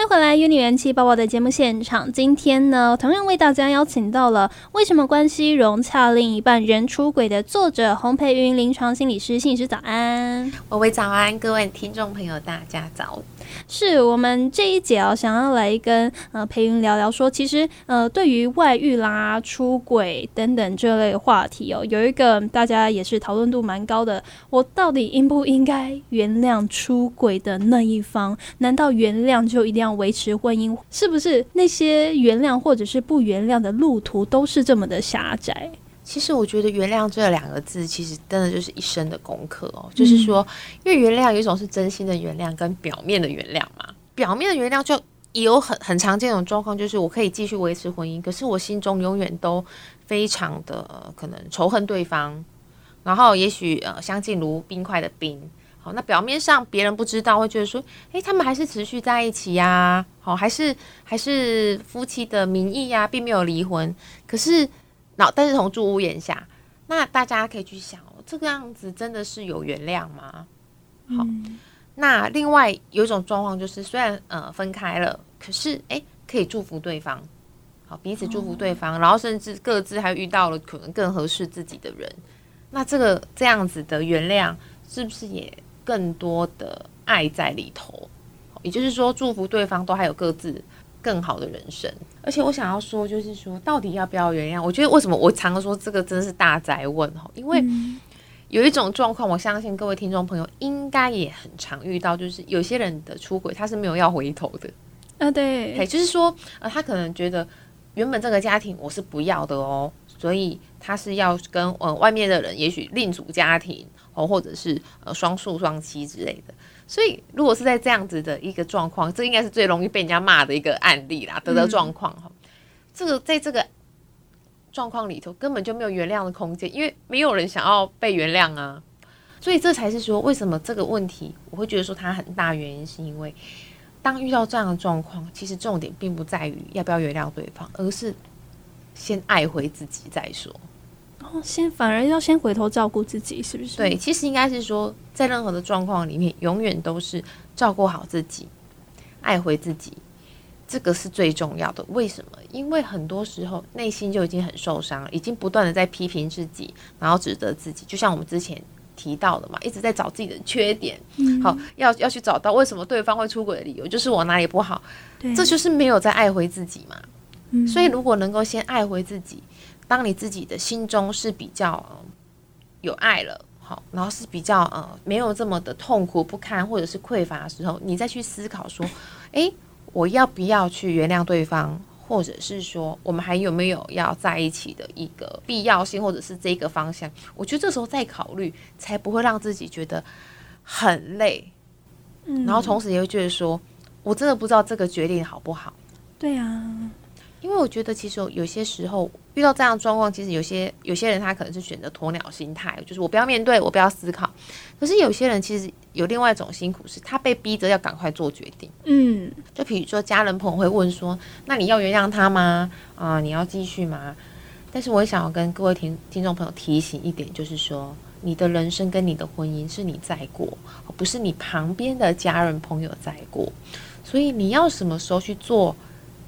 欢迎回来《uni 元气爆爆》的节目现场。今天呢，同样为大家邀请到了《为什么关系融洽另一半人出轨》的作者洪培云临床心理师，心理师早安，微微早安，各位听众朋友，大家早。是我们这一节啊，想要来跟呃培云聊聊，说其实呃对于外遇啦、出轨等等这类话题哦，有一个大家也是讨论度蛮高的，我到底应不应该原谅出轨的那一方？难道原谅就一定要维持婚姻？是不是那些原谅或者是不原谅的路途都是这么的狭窄？其实我觉得“原谅”这两个字，其实真的就是一生的功课哦。就是说，因为原谅有一种是真心的原谅，跟表面的原谅嘛。表面的原谅就有很很常见一种状况，就是我可以继续维持婚姻，可是我心中永远都非常的可能仇恨对方，然后也许呃相敬如冰块的冰。好，那表面上别人不知道，会觉得说，诶，他们还是持续在一起呀，好，还是还是夫妻的名义呀，并没有离婚。可是。那但是同住屋檐下，那大家可以去想哦，这个样子真的是有原谅吗？好，那另外有一种状况就是，虽然呃分开了，可是诶可以祝福对方，好彼此祝福对方，然后甚至各自还遇到了可能更合适自己的人，那这个这样子的原谅是不是也更多的爱在里头？也就是说，祝福对方都还有各自。更好的人生，而且我想要说，就是说，到底要不要原谅？我觉得为什么我常说这个真是大灾问哈？因为有一种状况，我相信各位听众朋友应该也很常遇到，就是有些人的出轨他是没有要回头的啊。对，也就是说，呃，他可能觉得原本这个家庭我是不要的哦，所以他是要跟呃外面的人，也许另组家庭哦，或者是呃双宿双妻之类的。所以，如果是在这样子的一个状况，这应该是最容易被人家骂的一个案例啦，得的状况哈。这个在这个状况里头，根本就没有原谅的空间，因为没有人想要被原谅啊。所以，这才是说为什么这个问题，我会觉得说它很大原因，是因为当遇到这样的状况，其实重点并不在于要不要原谅对方，而是先爱回自己再说。哦，先反而要先回头照顾自己，是不是？对，其实应该是说，在任何的状况里面，永远都是照顾好自己，爱回自己，这个是最重要的。为什么？因为很多时候内心就已经很受伤了，已经不断的在批评自己，然后指责自己。就像我们之前提到的嘛，一直在找自己的缺点，好，要要去找到为什么对方会出轨的理由，就是我哪里不好，这就是没有在爱回自己嘛。所以，如果能够先爱回自己。当你自己的心中是比较有爱了，好，然后是比较呃没有这么的痛苦不堪或者是匮乏的时候，你再去思考说，诶，我要不要去原谅对方，或者是说我们还有没有要在一起的一个必要性，或者是这个方向？我觉得这时候再考虑，才不会让自己觉得很累，嗯，然后同时也会觉得说，我真的不知道这个决定好不好？对啊。因为我觉得，其实有些时候遇到这样的状况，其实有些有些人他可能是选择鸵鸟心态，就是我不要面对，我不要思考。可是有些人其实有另外一种辛苦，是他被逼着要赶快做决定。嗯，就比如说家人朋友会问说：“那你要原谅他吗？啊，你要继续吗？”但是我也想要跟各位听听众朋友提醒一点，就是说，你的人生跟你的婚姻是你在过，不是你旁边的家人朋友在过。所以你要什么时候去做？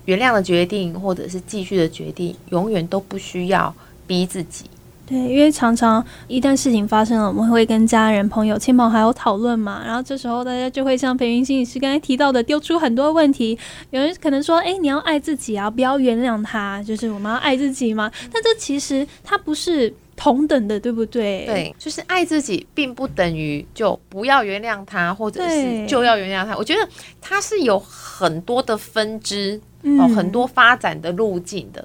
原谅的决定，或者是继续的决定，永远都不需要逼自己。对，因为常常一旦事情发生了，我们会跟家人、朋友、亲朋好友讨论嘛，然后这时候大家就会像培云心理师刚才提到的，丢出很多问题。有人可能说：“哎，你要爱自己啊，不要原谅他，就是我们要爱自己嘛。”但这其实它不是同等的，对不对？对，就是爱自己，并不等于就不要原谅他，或者是就要原谅他。我觉得他是有很多的分支。哦，很多发展的路径的，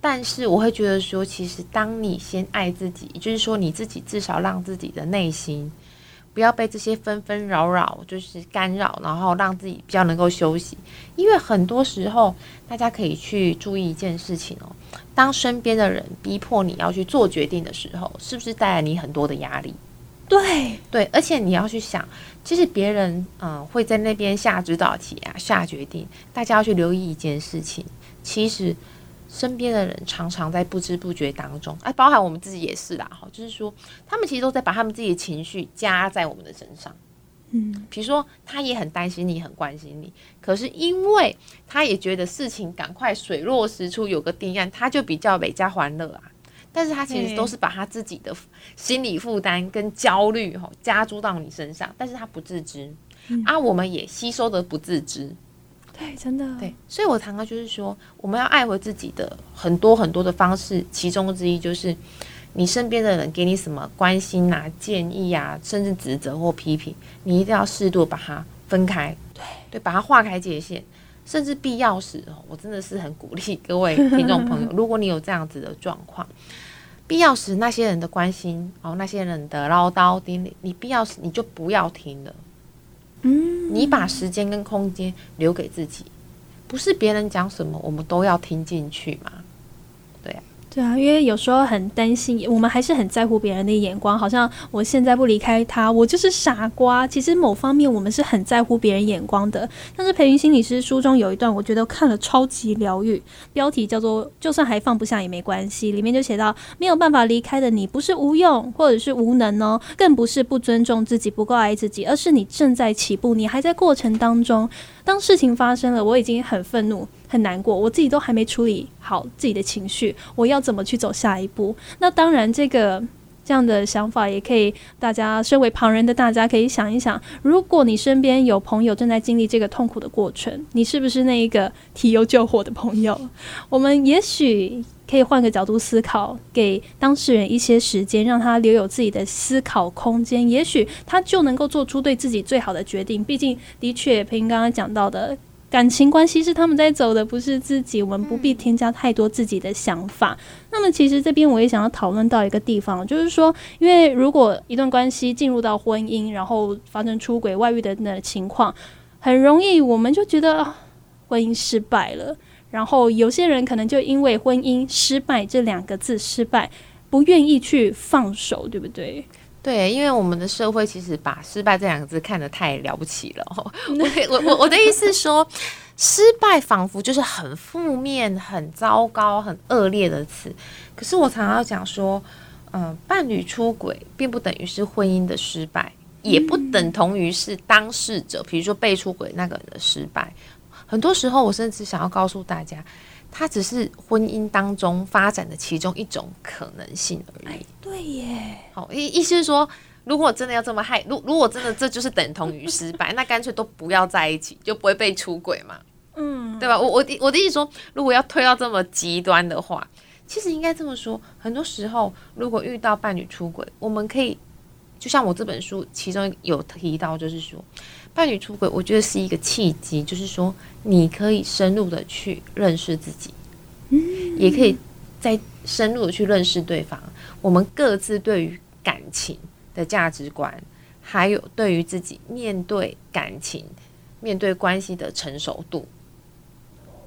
但是我会觉得说，其实当你先爱自己，也就是说你自己至少让自己的内心不要被这些纷纷扰扰就是干扰，然后让自己比较能够休息。因为很多时候，大家可以去注意一件事情哦，当身边的人逼迫你要去做决定的时候，是不是带来你很多的压力？对对，而且你要去想，其实别人嗯会在那边下指导题啊，下决定。大家要去留意一件事情，其实身边的人常常在不知不觉当中，哎，包含我们自己也是啦，哈，就是说他们其实都在把他们自己的情绪加在我们的身上。嗯，比如说他也很担心你，很关心你，可是因为他也觉得事情赶快水落石出，有个定案，他就比较美加欢乐啊。但是他其实都是把他自己的心理负担跟焦虑哈加诸到你身上，但是他不自知，啊，我们也吸收的不自知，对，真的，对，所以我常常就是说，我们要爱回自己的很多很多的方式，其中之一就是你身边的人给你什么关心啊、建议啊，甚至指责或批评，你一定要适度把它分开，对对，把它划开界限，甚至必要时哦，我真的是很鼓励各位听众朋友，如果你有这样子的状况。必要时那些人的关心哦，那些人的唠叨叮咛，你必要时你就不要听了。嗯，你把时间跟空间留给自己，不是别人讲什么我们都要听进去嘛？对啊，因为有时候很担心，我们还是很在乎别人的眼光，好像我现在不离开他，我就是傻瓜。其实某方面我们是很在乎别人眼光的。但是培云心理师书中有一段，我觉得看了超级疗愈，标题叫做“就算还放不下也没关系”，里面就写到没有办法离开的你，不是无用或者是无能哦，更不是不尊重自己、不够爱自己，而是你正在起步，你还在过程当中。当事情发生了，我已经很愤怒、很难过，我自己都还没处理好自己的情绪，我要怎么去走下一步？那当然，这个这样的想法也可以，大家身为旁人的大家可以想一想，如果你身边有朋友正在经历这个痛苦的过程，你是不是那一个提油救火的朋友？我们也许。可以换个角度思考，给当事人一些时间，让他留有自己的思考空间，也许他就能够做出对自己最好的决定。毕竟，的确，培英刚刚讲到的感情关系是他们在走的，不是自己，我们不必添加太多自己的想法。那么，其实这边我也想要讨论到一个地方，就是说，因为如果一段关系进入到婚姻，然后发生出轨、外遇等等的情况，很容易我们就觉得、婚姻失败了。然后有些人可能就因为婚姻失败这两个字失败，不愿意去放手，对不对？对，因为我们的社会其实把失败这两个字看得太了不起了。我我我我的意思是说，失败仿佛就是很负面、很糟糕、很恶劣的词。可是我常常要讲说，嗯、伴侣出轨并不等于是婚姻的失败，也不等同于是当事者，比如说被出轨那个人的失败。很多时候，我甚至想要告诉大家，它只是婚姻当中发展的其中一种可能性而已。对耶，好，意意思是说，如果真的要这么害，如如果真的这就是等同于失败，那干脆都不要在一起，就不会被出轨嘛，嗯，对吧？我我的我的意思说，如果要推到这么极端的话，其实应该这么说，很多时候如果遇到伴侣出轨，我们可以就像我这本书其中有提到，就是说。伴侣出轨，我觉得是一个契机，就是说你可以深入的去认识自己，嗯，也可以再深入的去认识对方。我们各自对于感情的价值观，还有对于自己面对感情、面对关系的成熟度。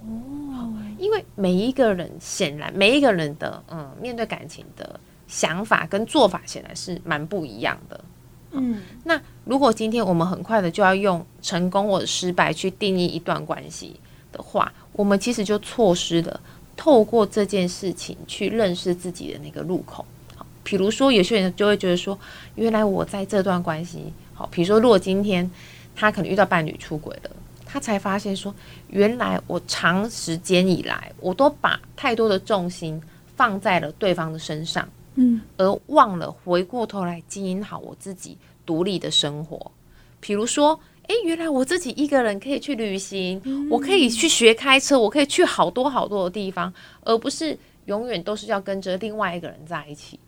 哦，因为每一个人显然每一个人的嗯面对感情的想法跟做法，显然是蛮不一样的。嗯，那如果今天我们很快的就要用成功或者失败去定义一段关系的话，我们其实就错失了透过这件事情去认识自己的那个入口。好，比如说有些人就会觉得说，原来我在这段关系，好，比如说如果今天他可能遇到伴侣出轨了，他才发现说，原来我长时间以来我都把太多的重心放在了对方的身上。嗯，而忘了回过头来经营好我自己独立的生活。比如说，诶，原来我自己一个人可以去旅行，我可以去学开车，我可以去好多好多的地方，而不是永远都是要跟着另外一个人在一起。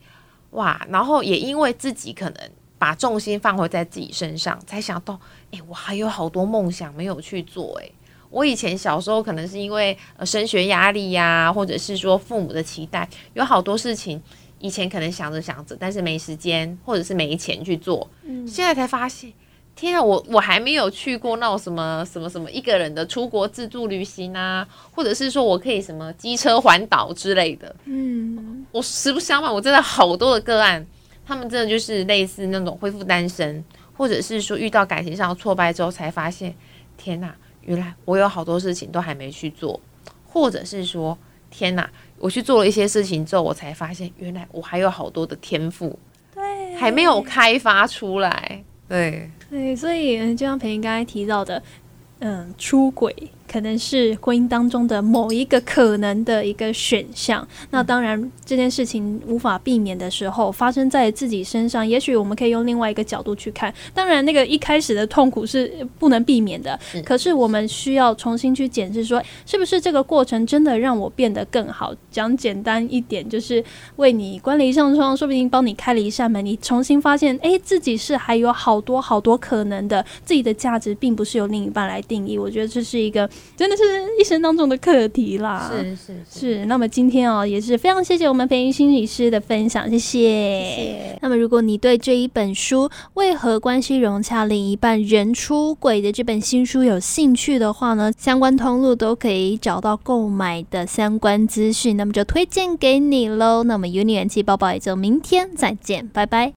哇！然后也因为自己可能把重心放回在自己身上，才想到，诶，我还有好多梦想没有去做。诶，我以前小时候可能是因为呃升学压力呀、或者是说父母的期待，有好多事情。以前可能想着想着，但是没时间或者是没钱去做，嗯。现在才发现，天啊，我我还没有去过那种什么什么什么一个人的出国自助旅行啊，或者是说我可以什么机车环岛之类的。嗯，我实不相瞒，我真的好多的个案，他们真的就是类似那种恢复单身，或者是说遇到感情上的挫败之后，才发现，天哪，原来我有好多事情都还没去做，或者是说，天哪。我去做了一些事情之后，我才发现原来我还有好多的天赋，对，还没有开发出来。对，对，所以就像培英刚才提到的，嗯，出轨。可能是婚姻当中的某一个可能的一个选项。那当然，这件事情无法避免的时候发生在自己身上，也许我们可以用另外一个角度去看。当然，那个一开始的痛苦是不能避免的。可是我们需要重新去检视，说是不是这个过程真的让我变得更好？讲简单一点，就是为你关了一扇窗，说不定帮你开了一扇门。你重新发现，哎，自己是还有好多好多可能的。自己的价值并不是由另一半来定义。我觉得这是一个。真的是一生当中的课题啦，是是是。那么今天哦，也是非常谢谢我们培云心理师的分享，谢谢。那么如果你对这一本书《为何关系融洽另一半人出轨》的这本新书有兴趣的话呢，相关通路都可以找到购买的相关资讯，那么就推荐给你喽。那么有你元气宝宝也就明天再见，拜拜。